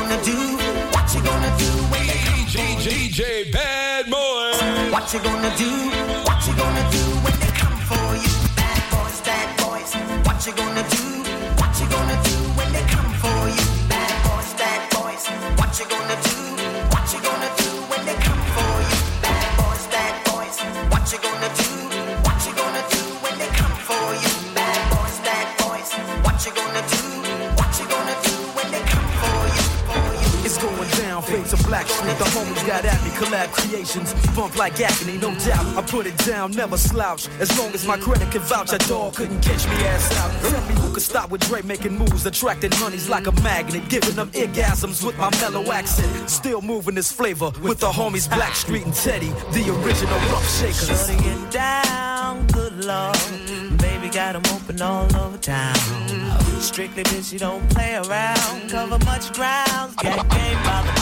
gonna do? What you gonna do when they come for? DJ Badmoy. What you gonna do? Down, of black street. The homies got at me, collab creations. Bump like agony, no doubt. I put it down, never slouch. As long as my credit can vouch, a dog couldn't catch me ass out. Tell me who could stop with Dre making moves, attracting honeys like a magnet, giving them orgasms with my mellow accent. Still moving this flavor with the homies Blackstreet and Teddy, the original rough shakers. Shutting it down, good lord. Baby got 'em open all over town. Strictly bitch, you don't play around. Cover much ground, got game by the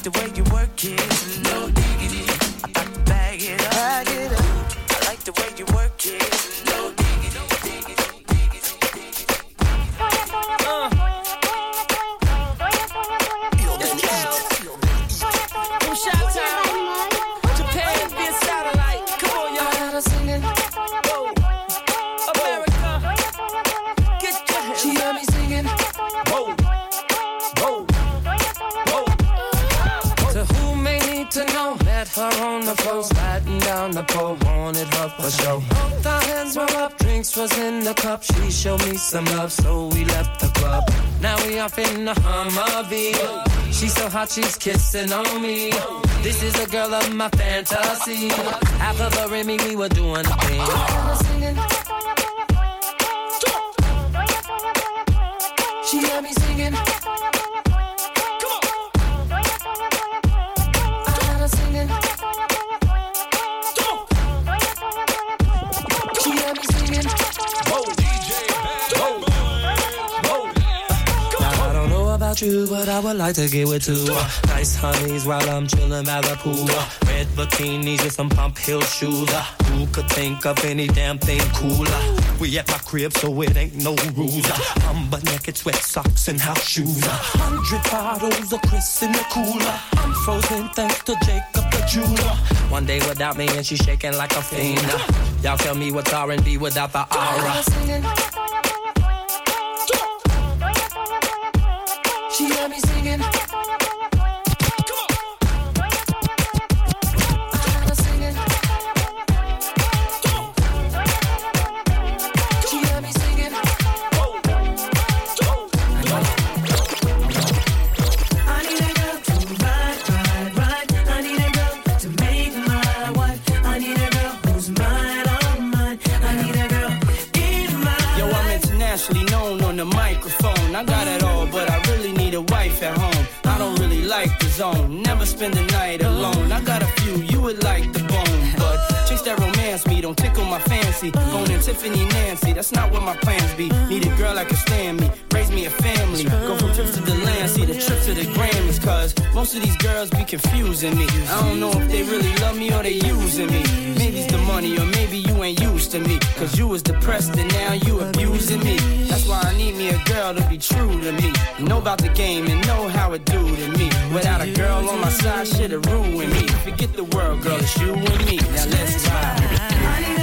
like the way you work it, no diggity. I got to bag it up. Bag it up. I like the way you work it, no showed me some love, so we left the club. Now we off in the Humvee. She's so hot, she's kissing on me. This is a girl of my fantasy. Half of her and me, we were doing a thing. But I would like to get with two uh, nice honeys while I'm chilling by the pool. Uh, red bikinis with some pump heel shoes. Uh, who could think of any damn thing cooler? We at my crib, so it ain't no rules. I'm butt naked, sweat socks and house shoes. Hundred bottles of Chris in the cooler. I'm frozen thanks to Jacob the jeweler. One day without me and she shaking like a fiend. Y'all tell me what's R&B without the aura. Had me singing. Most of these girls be confusing me. I don't know if they really love me or they using me. Maybe it's the money, or maybe you ain't used to me. Cause you was depressed and now you abusing me. That's why I need me a girl to be true to me. Know about the game and know how it do to me. Without a girl on my side, shit'll ruin me. Forget the world, girl, it's you and me. Now let's ride.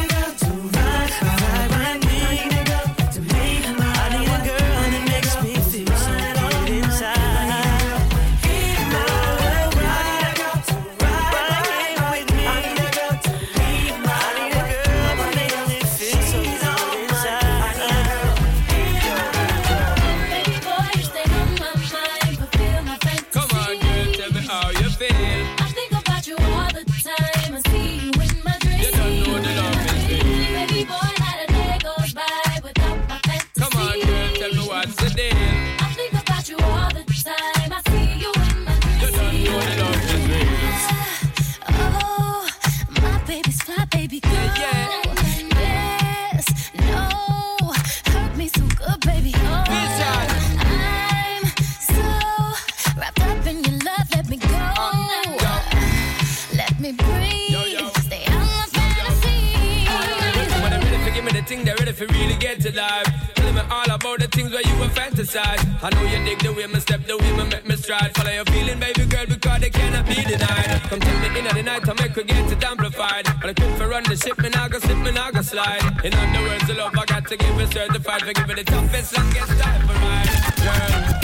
I know you dig the way me step, the way me make me stride. Follow your feeling, baby girl, because they cannot be denied. Come take me in at the night, I make her get it amplified. But I quit for run the ship, and I go slip, and I go slide. In other words, the love I got to give it certified. For giving the toughest, longest time for mine, girl.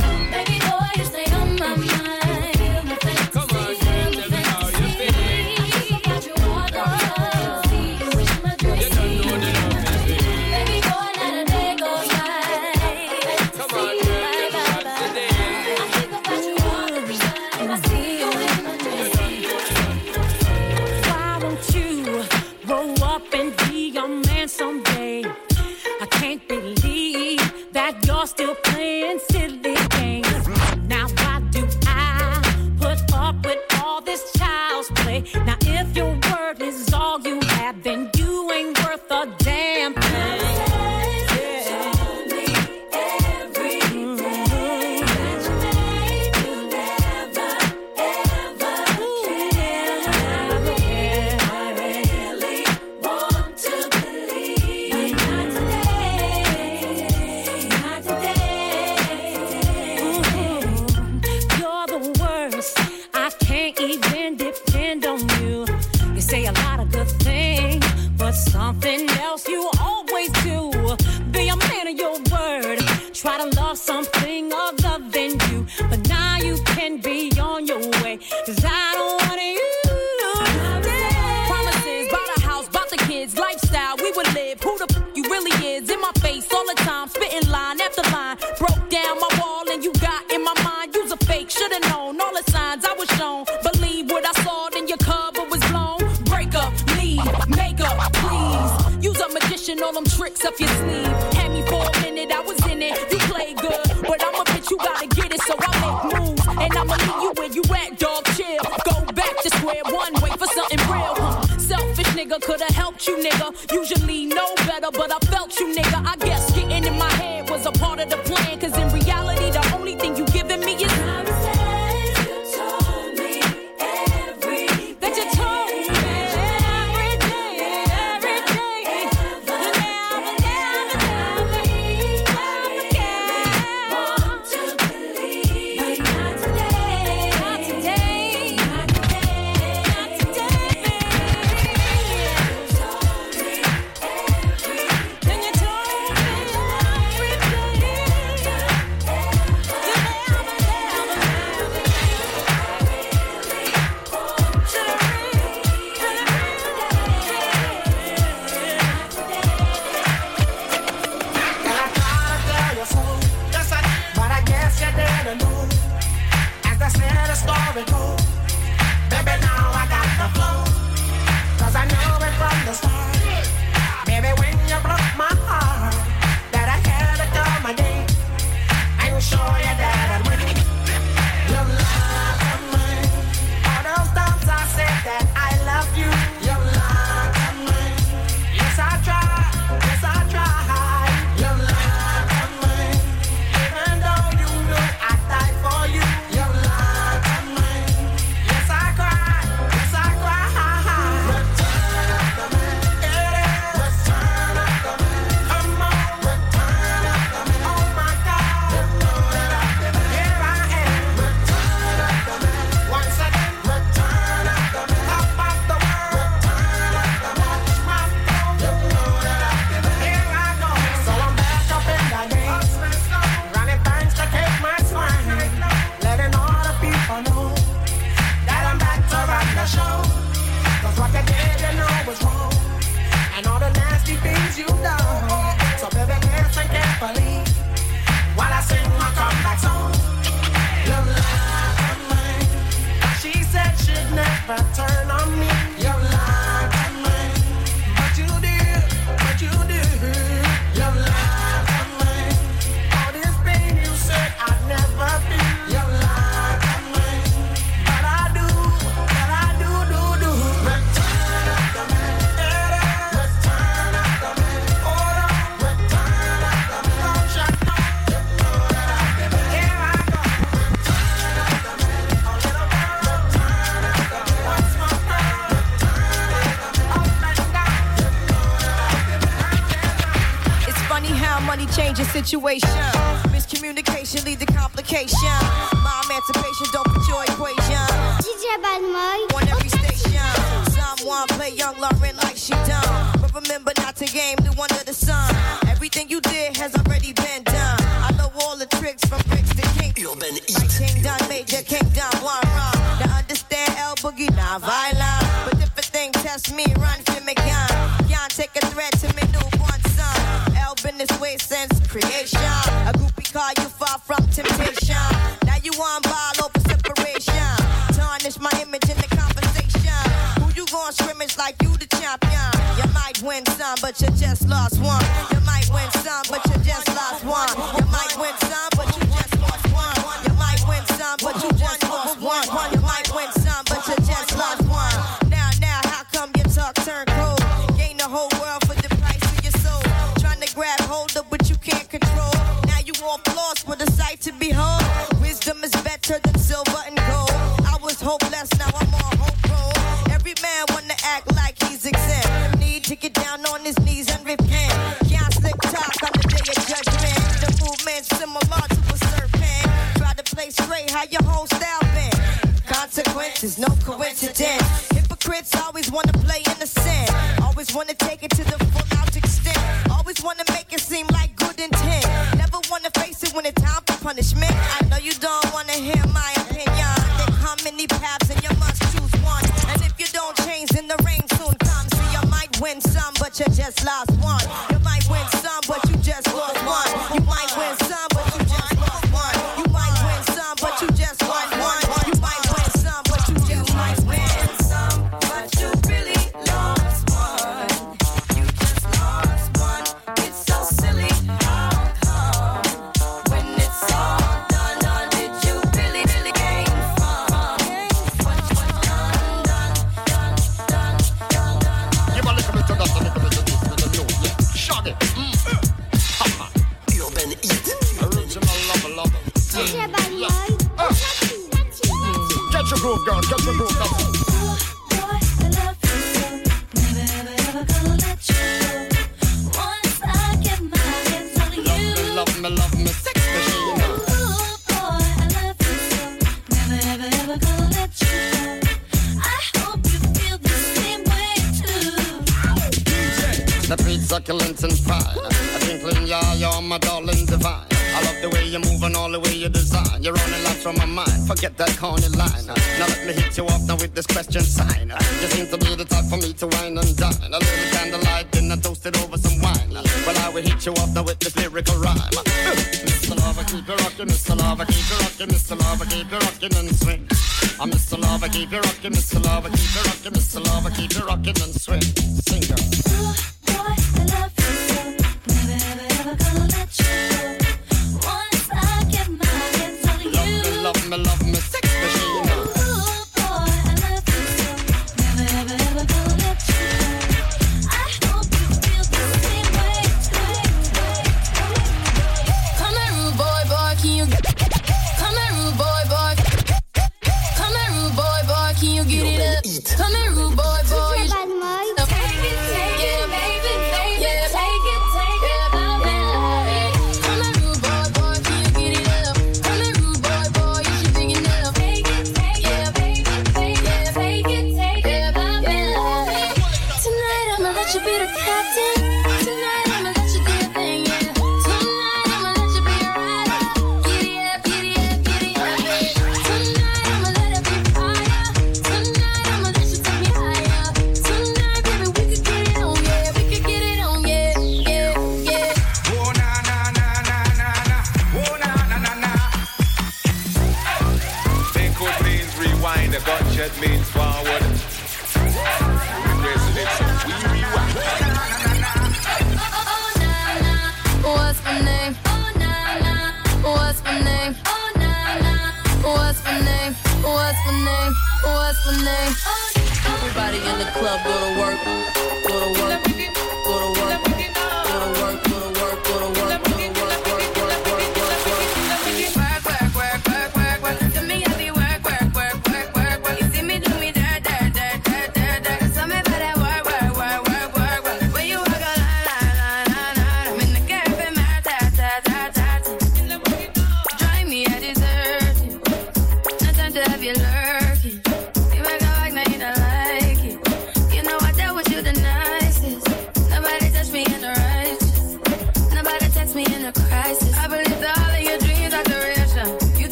nigga. Could've helped you, nigga. Usually know better, but I felt you, nigga. I guess situation. Miscommunication lead to complication. My emancipation don't put your equation. DJ Badmoy. On every station, someone play young Lauryn like she done. But remember not to game new under the sun. Everything you did has already been done. I know all the tricks from bricks to king. Like King Don Major, King Don one run. Now understand L Boogie, not violent. But if a thing test me, run You over separation. Tarnish my image in the conversation. Who you gon' scrimmage like you the champion? You might win some, but you just lost one. Straight, how your whole style been. Consequences, no coincidence. Hypocrites always wanna play innocent. Always wanna take it to the full out extent. Always wanna make it seem like good intent. Never wanna face it when it's time for punishment. I know you don't wanna hear my opinion. There come many paths and you must choose one. And if you don't change, then the rain soon comes. So you might win some, but you just lost one. With this question sign. You seem to be the type for me to wine and dine. A little candlelight dinner toasted over some wine. Well, I will hit you up now with this lyrical rhyme. Mr. Lover, keep it rocking, Mr. Lover, keep it rocking, Mr. Lover, keep it rocking and swing. I'm Mr. Lover, keep it rocking, Mr. Lover, keep it rocking, Mr. Lover, keep it rocking and swing. Sing, What's my name? What's my name? Everybody in the club go to work, go to work, go to work, go to work, go to work,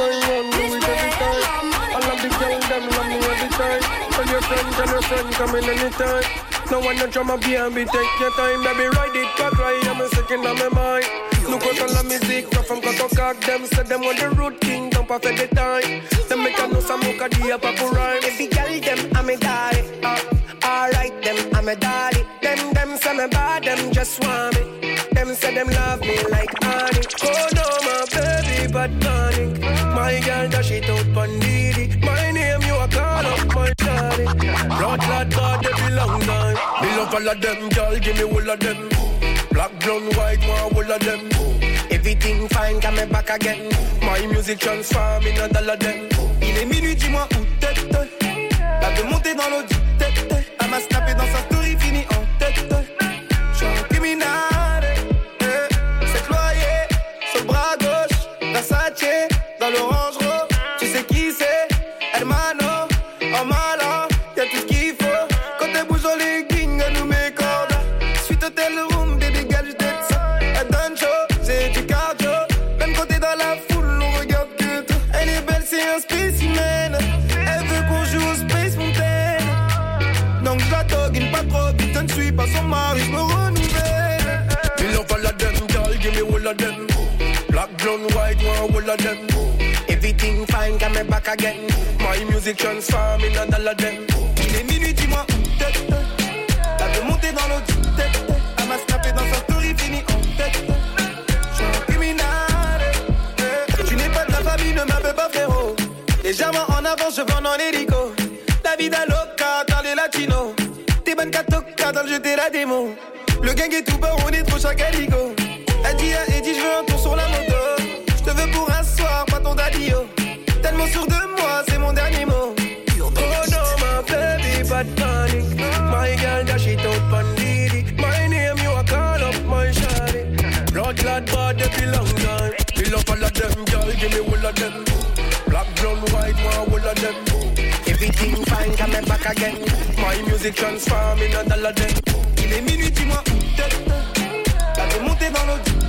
time run, it every time. All the girls, them love me every time. Tell your friend, tell your friend, come in anytime. No one no drama, B&B, take your time. Baby, ride it, cock right, I'm a second on my mind. Look out all the music, no from cut cock. Them say them want the root king, don't perfect the time. Them make a know some muka di a papu rhyme. Baby, girl, them, I'm a daddy. Uh, alright, them, I'm a daddy. Them, them say me bad, them just want me. Them say them love me like honey. Oh no, my baby, but panic. My girl, dash it out on Didi. My name, you a call up my daddy. Blood, blood, blood, they belong time. Me love all of them, girl, give me all of them. Black, brown, white, one, all of them. Everything fine, come back again. My music transform in a dollar them. Il est minuit, dis-moi où t'es. Elle veut monter dans l'eau du tête. Elle m'a snappé dans sa of them. Black, brown, white, one, all of them. Everything fine, come back again. My music transform in a dollar them. Il est minuit, dis-moi où t'es. Elle veut monter dans du tête. Elle m'a dans sa story, fini en tête. J'suis un criminel. Tu n'es pas de la famille, ne m'appelle pas frérot. Légèrement en avance, je vends en hélico. La vida loca, dans les latinos. T'es bonne catoca dans le jeu, t'es la démo. Le gang est tout bas, on est trop chaque aligo. Elle dit à Eddie, je veux un tour sur la moto. Je te veux pour un soir, pas ton daddy, yo. Tellement sûr de moi, c'est mon dernier mot. Oh no, my baby, but panic. My girl, dash it out on Didi. My name, you a call up my shawty. Blood, blood, bad, they belong time. Me love all of them, girl, give me all of them. Black, brown, white, one, all of them. Everything fine, come back again. My music transform in a dollar them. Il est minuit, dis-moi où t'es. Veut monter dans l'eau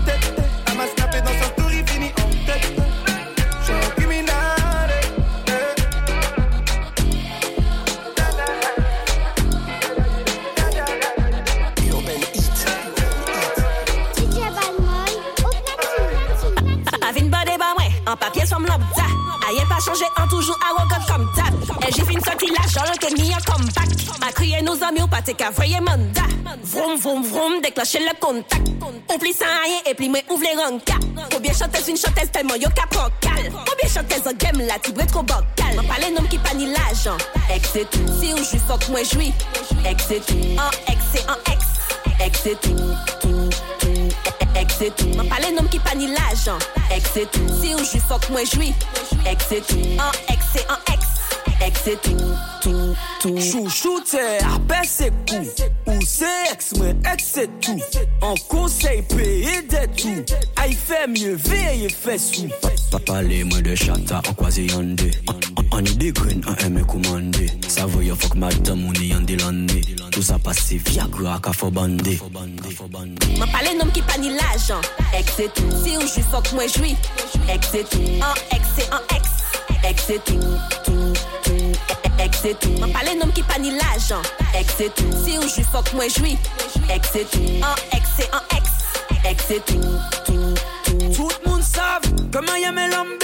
changé en toujours arrogant comme d'hab. Et j'ai fini sortir l'argent, j'ai mis un comeback. A crié nos amis, ou pas t'es qu'à voyer mandat. Vroom, vroom, vroom, déclencher le contact. On sans rien et puis moi ouvre les rancards. Combien chanteuses, une chanteuse tellement yo capocal. Combien chanteuses en game là, tu veux trop bocal. M'en parle nom qui pas ni l'argent. Ex. Si ou juste faut que moi jouis. Ex. En ex c'est en ex. Ex Ek se tou, man pale nom ki pa ni l'ajan Ek se tou, si ou jwi fok mwen jwi Ek se tou, an ek se an ek Ek se tou, tou, tou Chouchou te apè se kou Ou se ek se mwen ek se tou An konsey peye de tou Ay fe mye veye fe sou Pa pale mwen de chata an kwaze yande An On est des graines, on aime commander. Ça veut dire fuck madame, on est en délané. Tout ça passe Viagra, cafo bandé. M'en parle nom qui pas ni l'argent. Ex et tout. Si on joue, fuck moi jouis. Ex et tout. En ex et en ex. Ex et tout. Tout, tout. Ex et tout. M'en parle nom qui pas ni l'argent. Ex et tout. Si on joue, fuck moi jouis. Ex et tout. En ex et en ex. Ex et tout. Tout, tout. Tout le monde savent comment y aimer l'homme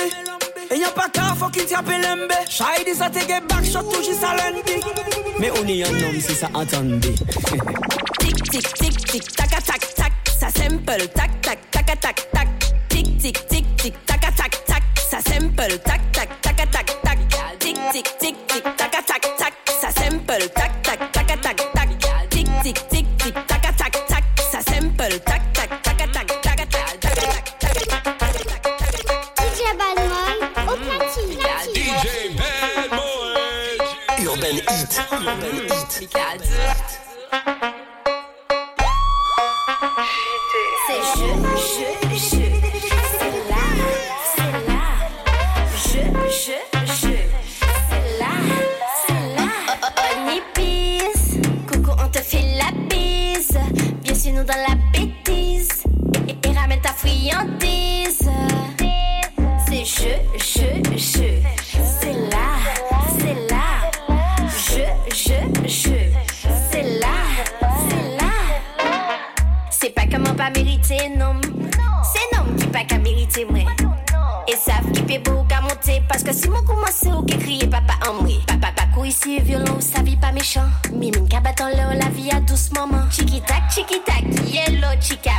pa ka fok ki tiape lembe. Chay di sa te ge back shot tou jisa lendi Me ou ni yon nom si sa atande Tic tic tic tic tac tac tac Ça simple tac tac Urban Eat. Urban Eat. Méchant. Mimine en la vie a douce maman. Chiki tac, chiki tac, yellow chica,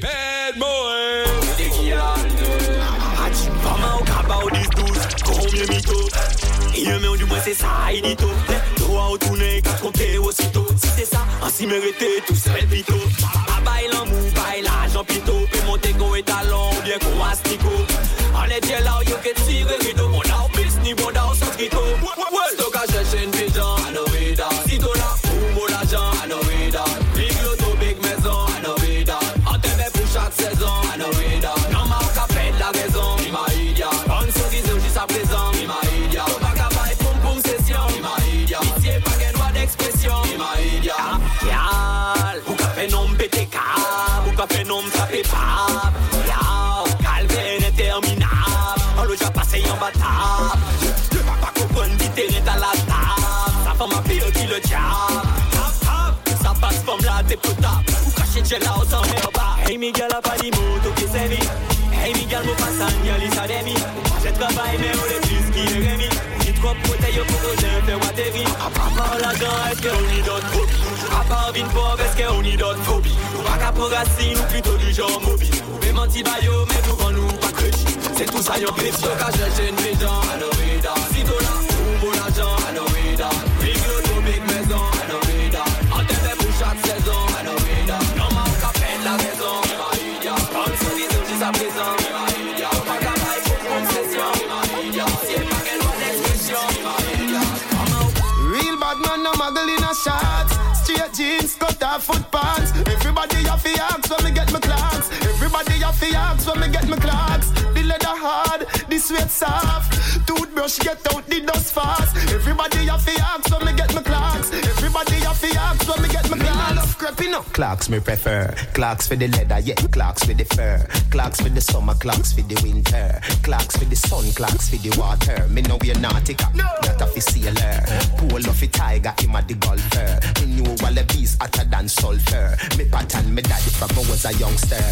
bad boy. Mama ou kaba ou dis douce, koron mye mito Ye men ou du mwen Si se sa, ansi merete, tout se repito A bay lan mou, bay la jampito Pe monte go etalon, ou bien kon astiko An etye la ou yo ke tire rito bataille Le papa comprend t'es à la table Sa femme a pire qui le diable ça passe comme là t'es potable Ou caché de là au sang mais au bas Hey Miguel a pas dit moto qui mis Hey Miguel mo passe un yal il s'adémie J'ai travaillé mais on est plus qui est remis J'ai trop protège pour que j'ai fait vie À part l'argent est-ce qu'on y donne trop À part vine pauvre est-ce qu'on y donne phobie Ou pas qu'à racine ou plutôt du genre mobile Ou même anti-bayo mais devant nous pas crédit C'est tout ça yon grip Stockage chercher une pigeon I know it that Sito là, ou bon l'argent I know big maison I know fait pour chaque saison I know Non ma qu'à peine la raison Il m'a idiot On se dit jusqu'à présent Il m'a idiot Faut pas qu'à bailler pour concession Il m'a idiot C'est pas qu'elle doit d'expression Il m'a idiot Real bad man, no muggle in a shot. Straight jeans, cut off foot pants. Everybody have to ask when me get my clocks. Everybody have to ask when me get my clocks. The leather hard, the sweat soft. Toothbrush get out the dust fast. Everybody have to ask when me get my clocks. Everybody to ask when me get my clocks. love creeping up. Clocks me prefer. Clocks for the leather, yeah. Clocks for the fur. Clocks for the summer, clocks for the winter. Clocks for the sun, clocks for the water. Me know we're nautica, not a fi sailor. Pool of a tiger, him a the golfer. Me knew all the bees hotter than sulfur. Me pattern, me daddy from I was a youngster.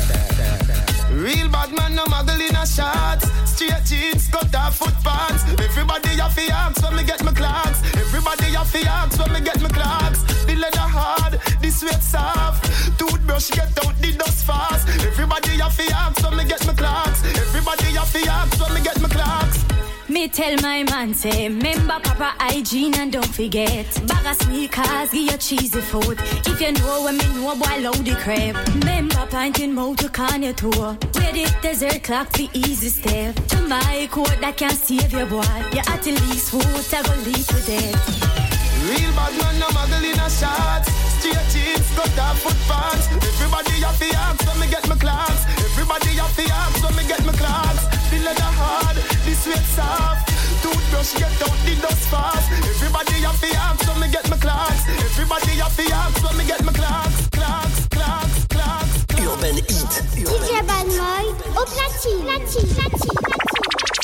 Real bad man, no muggle in a shot. Straight jeans, cut off foot pants. Everybody have to ask when me get my clocks. Everybody have to ask when me get my clocks. The leather hard, the sweat soft. Toothbrush get out the dust fast. Everybody have to ask when me get my clocks. Everybody have to ask when me get my clocks. Me tell my man say, remember proper hygiene and don't forget. Bag of sneakers, give your cheesy food. If you know when me know, boy, load the crap. Remember pinting motor can you tour. Where the desert clock the easy step. To my coat that can save your boy. You at the least food, I go to death. Real bad man, no muggle in a shot. Straight jeans, got off foot pants. Everybody have the axe when me get my clocks. Everybody have the axe when me get my clocks. The leather hard, the sweat soft. Toothbrush get out the dust fast. Everybody have the axe when me get my clocks. Everybody have the axe when me get my clocks. Clocks, clocks, clocks. Urban Heat. DJ Badmoy, au platine, platine, platine, platine.